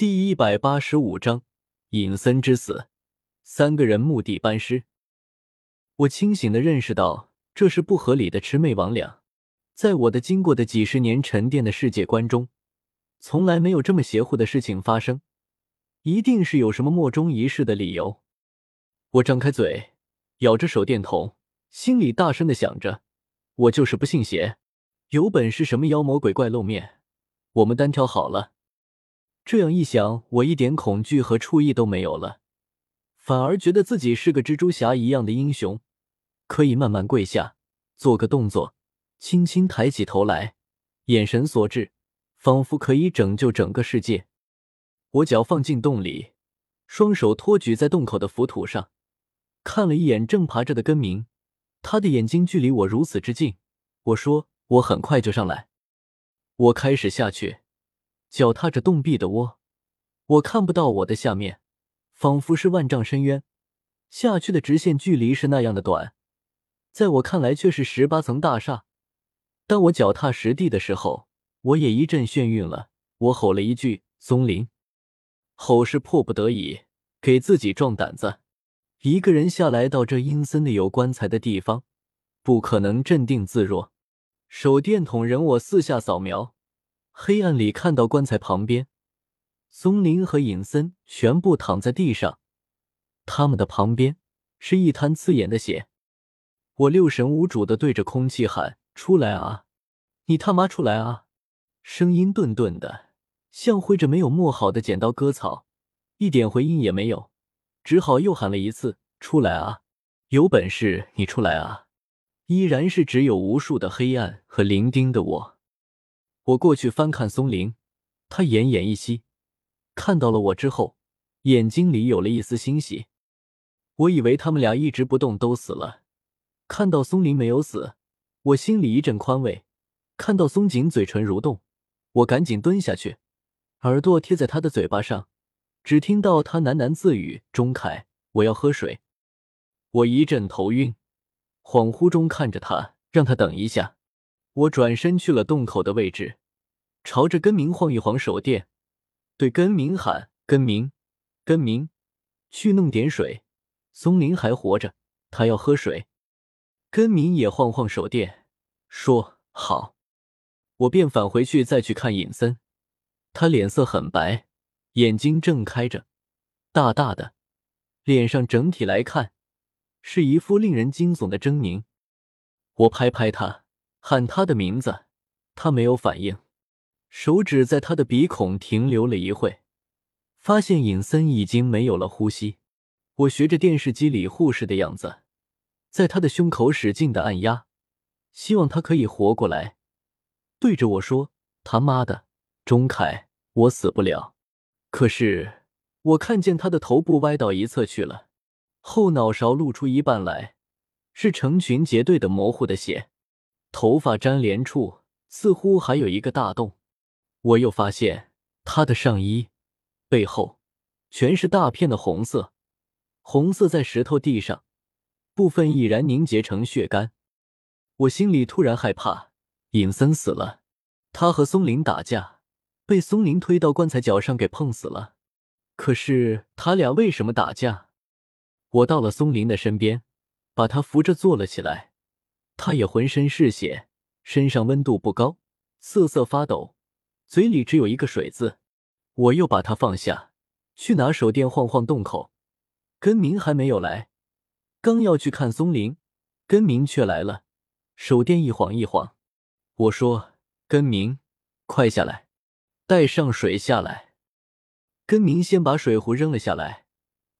第一百八十五章隐森之死。三个人墓地班师。我清醒的认识到，这是不合理的魑魅魍魉。在我的经过的几十年沉淀的世界观中，从来没有这么邪乎的事情发生。一定是有什么莫衷一是的理由。我张开嘴，咬着手电筒，心里大声的想着：我就是不信邪，有本事什么妖魔鬼怪露面，我们单挑好了。这样一想，我一点恐惧和触意都没有了，反而觉得自己是个蜘蛛侠一样的英雄，可以慢慢跪下，做个动作，轻轻抬起头来，眼神所至，仿佛可以拯救整个世界。我脚放进洞里，双手托举在洞口的浮土上，看了一眼正爬着的根明，他的眼睛距离我如此之近。我说：“我很快就上来。”我开始下去。脚踏着洞壁的窝，我看不到我的下面，仿佛是万丈深渊，下去的直线距离是那样的短，在我看来却是十八层大厦。当我脚踏实地的时候，我也一阵眩晕了。我吼了一句：“松林！”吼是迫不得已，给自己壮胆子。一个人下来到这阴森的有棺材的地方，不可能镇定自若。手电筒任我四下扫描。黑暗里看到棺材旁边，松林和尹森全部躺在地上，他们的旁边是一滩刺眼的血。我六神无主的对着空气喊：“出来啊！你他妈出来啊！”声音顿顿的，像挥着没有磨好的剪刀割草，一点回音也没有，只好又喊了一次：“出来啊！有本事你出来啊！”依然是只有无数的黑暗和伶仃的我。我过去翻看松林，他奄奄一息，看到了我之后，眼睛里有了一丝欣喜。我以为他们俩一直不动都死了，看到松林没有死，我心里一阵宽慰。看到松井嘴唇蠕动，我赶紧蹲下去，耳朵贴在他的嘴巴上，只听到他喃喃自语：“钟凯，我要喝水。”我一阵头晕，恍惚中看着他，让他等一下。我转身去了洞口的位置，朝着根明晃一晃手电，对根明喊：“根明，根明，去弄点水。松林还活着，他要喝水。”根明也晃晃手电，说：“好。”我便返回去再去看尹森，他脸色很白，眼睛正开着，大大的，脸上整体来看是一副令人惊悚的狰狞。我拍拍他。喊他的名字，他没有反应，手指在他的鼻孔停留了一会，发现尹森已经没有了呼吸。我学着电视机里护士的样子，在他的胸口使劲的按压，希望他可以活过来。对着我说：“他妈的，钟凯，我死不了。”可是我看见他的头部歪到一侧去了，后脑勺露出一半来，是成群结队的模糊的血。头发粘连处似乎还有一个大洞，我又发现他的上衣背后全是大片的红色，红色在石头地上，部分已然凝结成血干。我心里突然害怕，尹森死了，他和松林打架，被松林推到棺材脚上给碰死了。可是他俩为什么打架？我到了松林的身边，把他扶着坐了起来。他也浑身是血，身上温度不高，瑟瑟发抖，嘴里只有一个水字。我又把他放下，去拿手电晃晃洞口。根明还没有来，刚要去看松林，根明却来了，手电一晃一晃。我说：“根明，快下来，带上水下来。”根明先把水壶扔了下来，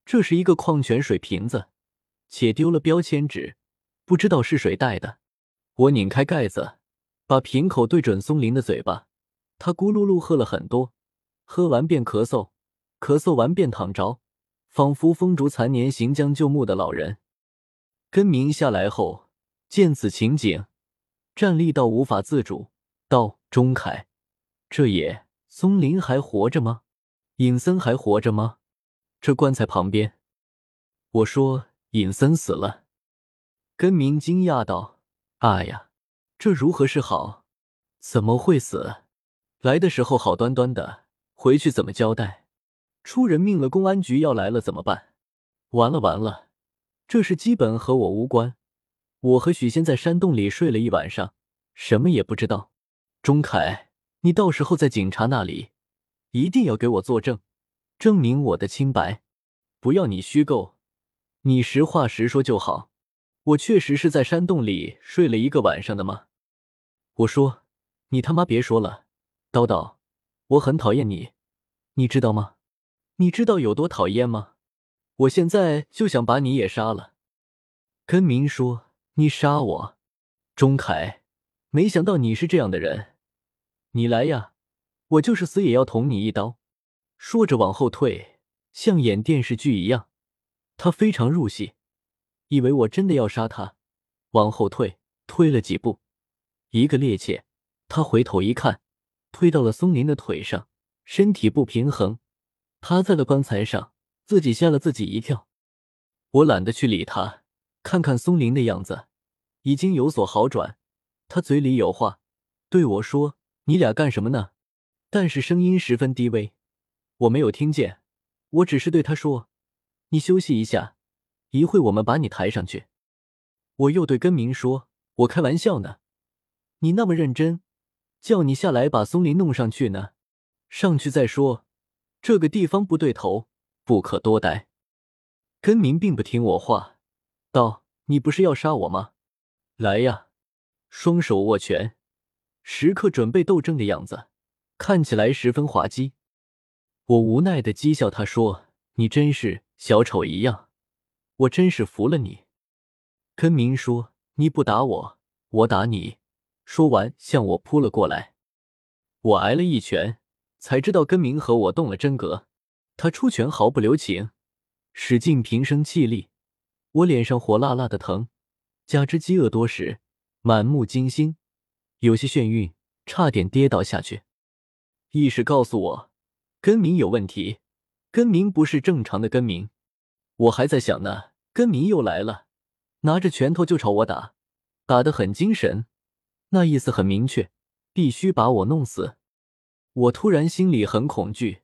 这是一个矿泉水瓶子，且丢了标签纸。不知道是谁带的，我拧开盖子，把瓶口对准松林的嘴巴，他咕噜噜喝了很多，喝完便咳嗽，咳嗽完便躺着，仿佛风烛残年、行将就木的老人。根明下来后，见此情景，站立到无法自主，道：“钟凯，这也松林还活着吗？尹森还活着吗？这棺材旁边。”我说：“尹森死了。”根明惊讶道：“哎呀，这如何是好？怎么会死？来的时候好端端的，回去怎么交代？”出人命了，公安局要来了怎么办？完了完了，这事基本和我无关。我和许仙在山洞里睡了一晚上，什么也不知道。钟凯，你到时候在警察那里一定要给我作证，证明我的清白，不要你虚构，你实话实说就好。我确实是在山洞里睡了一个晚上的吗？我说，你他妈别说了，叨叨，我很讨厌你，你知道吗？你知道有多讨厌吗？我现在就想把你也杀了。根明说：“你杀我，钟凯，没想到你是这样的人。你来呀，我就是死也要捅你一刀。”说着往后退，像演电视剧一样。他非常入戏，以为我真的要杀他，往后退，退了几步，一个趔趄，他回头一看，推到了松林的腿上，身体不平衡。趴在了棺材上，自己吓了自己一跳。我懒得去理他，看看松林的样子，已经有所好转。他嘴里有话对我说：“你俩干什么呢？”但是声音十分低微，我没有听见。我只是对他说：“你休息一下，一会我们把你抬上去。”我又对根明说：“我开玩笑呢，你那么认真，叫你下来把松林弄上去呢，上去再说。”这个地方不对头，不可多待。根明并不听我话，道：“你不是要杀我吗？来呀！”双手握拳，时刻准备斗争的样子，看起来十分滑稽。我无奈的讥笑他说：“你真是小丑一样，我真是服了你。”根明说：“你不打我，我打你。”说完向我扑了过来，我挨了一拳。才知道根明和我动了真格，他出拳毫不留情，使劲平生气力，我脸上火辣辣的疼，加之饥饿多时，满目惊心，有些眩晕，差点跌倒下去。意识告诉我，根明有问题，根明不是正常的根明。我还在想呢，根明又来了，拿着拳头就朝我打，打得很精神，那意思很明确，必须把我弄死。我突然心里很恐惧，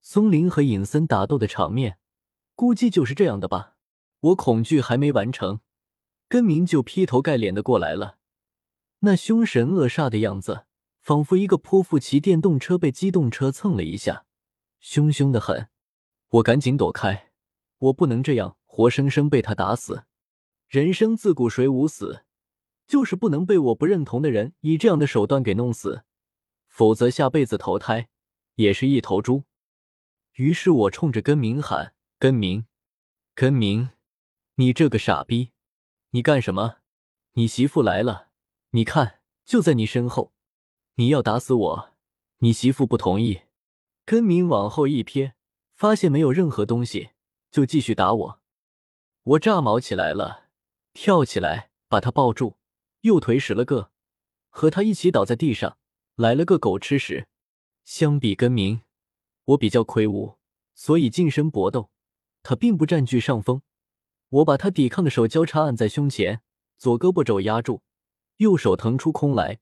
松林和尹森打斗的场面，估计就是这样的吧。我恐惧还没完成，根明就劈头盖脸的过来了，那凶神恶煞的样子，仿佛一个泼妇骑电动车被机动车蹭了一下，凶凶的很。我赶紧躲开，我不能这样活生生被他打死。人生自古谁无死，就是不能被我不认同的人以这样的手段给弄死。否则下辈子投胎也是一头猪。于是我冲着根明喊：“根明，根明，你这个傻逼，你干什么？你媳妇来了，你看就在你身后，你要打死我，你媳妇不同意。”根明往后一瞥，发现没有任何东西，就继续打我。我炸毛起来了，跳起来把他抱住，右腿使了个，和他一起倒在地上。来了个狗吃屎！相比根明，我比较魁梧，所以近身搏斗，他并不占据上风。我把他抵抗的手交叉按在胸前，左胳膊肘压住，右手腾出空来，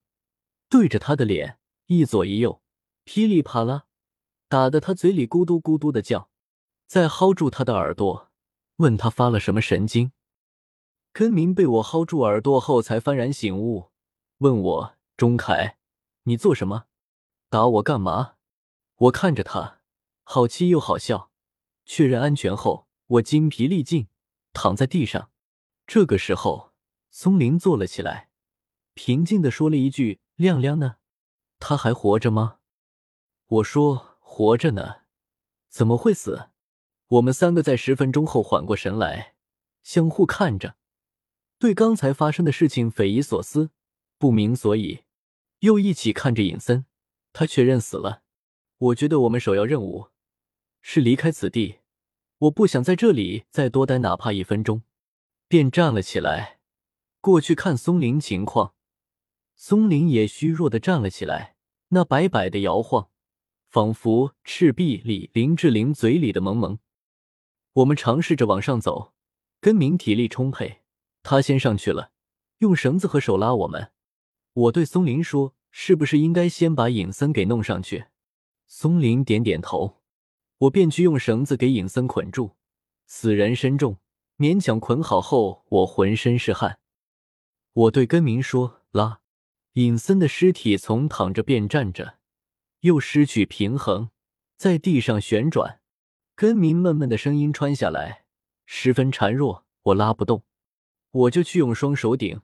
对着他的脸一左一右，噼里啪啦，打得他嘴里咕嘟咕嘟的叫。再薅住他的耳朵，问他发了什么神经。根明被我薅住耳朵后，才幡然醒悟，问我：“钟凯。”你做什么？打我干嘛？我看着他，好气又好笑。确认安全后，我精疲力尽，躺在地上。这个时候，松林坐了起来，平静的说了一句：“亮亮呢？他还活着吗？”我说：“活着呢，怎么会死？”我们三个在十分钟后缓过神来，相互看着，对刚才发生的事情匪夷所思，不明所以。又一起看着尹森，他确认死了。我觉得我们首要任务是离开此地，我不想在这里再多待哪怕一分钟，便站了起来，过去看松林情况。松林也虚弱的站了起来，那摆摆的摇晃，仿佛赤壁里林志玲嘴里的萌萌。我们尝试着往上走，根明体力充沛，他先上去了，用绳子和手拉我们。我对松林说：“是不是应该先把尹森给弄上去？”松林点点头。我便去用绳子给尹森捆住。死人身重，勉强捆好后，我浑身是汗。我对根明说：“拉。”尹森的尸体从躺着变站着，又失去平衡，在地上旋转。根明闷闷的声音传下来，十分孱弱。我拉不动，我就去用双手顶。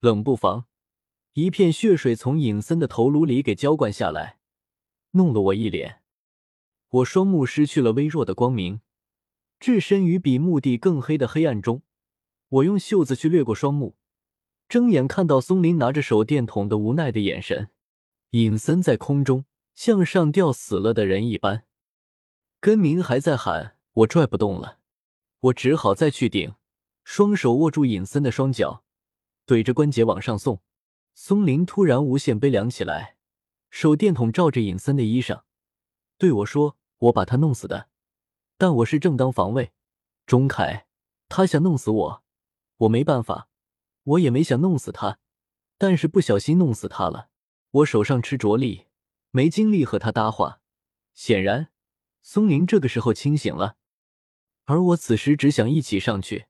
冷不防，一片血水从尹森的头颅里给浇灌下来，弄了我一脸。我双目失去了微弱的光明，置身于比墓地更黑的黑暗中。我用袖子去掠过双目。睁眼看到松林拿着手电筒的无奈的眼神，尹森在空中像上吊死了的人一般。根明还在喊，我拽不动了，我只好再去顶，双手握住尹森的双脚，怼着关节往上送。松林突然无限悲凉起来，手电筒照着尹森的衣裳，对我说：“我把他弄死的，但我是正当防卫。”钟凯，他想弄死我，我没办法。我也没想弄死他，但是不小心弄死他了。我手上吃着力，没精力和他搭话。显然，松林这个时候清醒了，而我此时只想一起上去，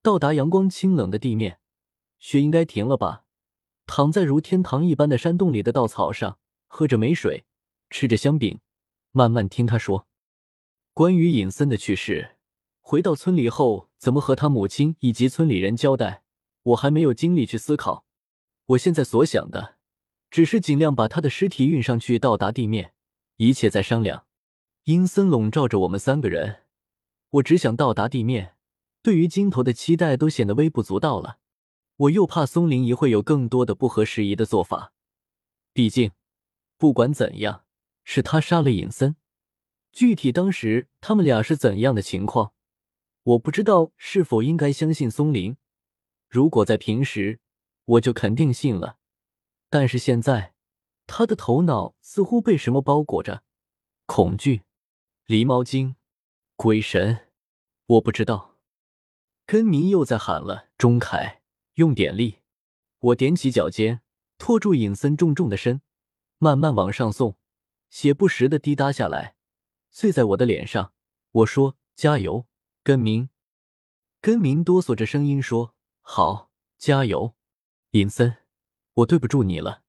到达阳光清冷的地面。雪应该停了吧？躺在如天堂一般的山洞里的稻草上，喝着美水，吃着香饼，慢慢听他说关于尹森的去世。回到村里后，怎么和他母亲以及村里人交代？我还没有精力去思考，我现在所想的，只是尽量把他的尸体运上去，到达地面，一切再商量。阴森笼罩着我们三个人，我只想到达地面，对于金头的期待都显得微不足道了。我又怕松林一会有更多的不合时宜的做法，毕竟，不管怎样，是他杀了尹森，具体当时他们俩是怎样的情况，我不知道是否应该相信松林。如果在平时，我就肯定信了。但是现在，他的头脑似乎被什么包裹着，恐惧、狸猫精、鬼神，我不知道。根明又在喊了：“钟凯，用点力！”我踮起脚尖，拖住尹森重重的身，慢慢往上送，血不时的滴答下来，碎在我的脸上。我说：“加油，根明！”根明哆嗦着声音说。好，加油，尹森，我对不住你了。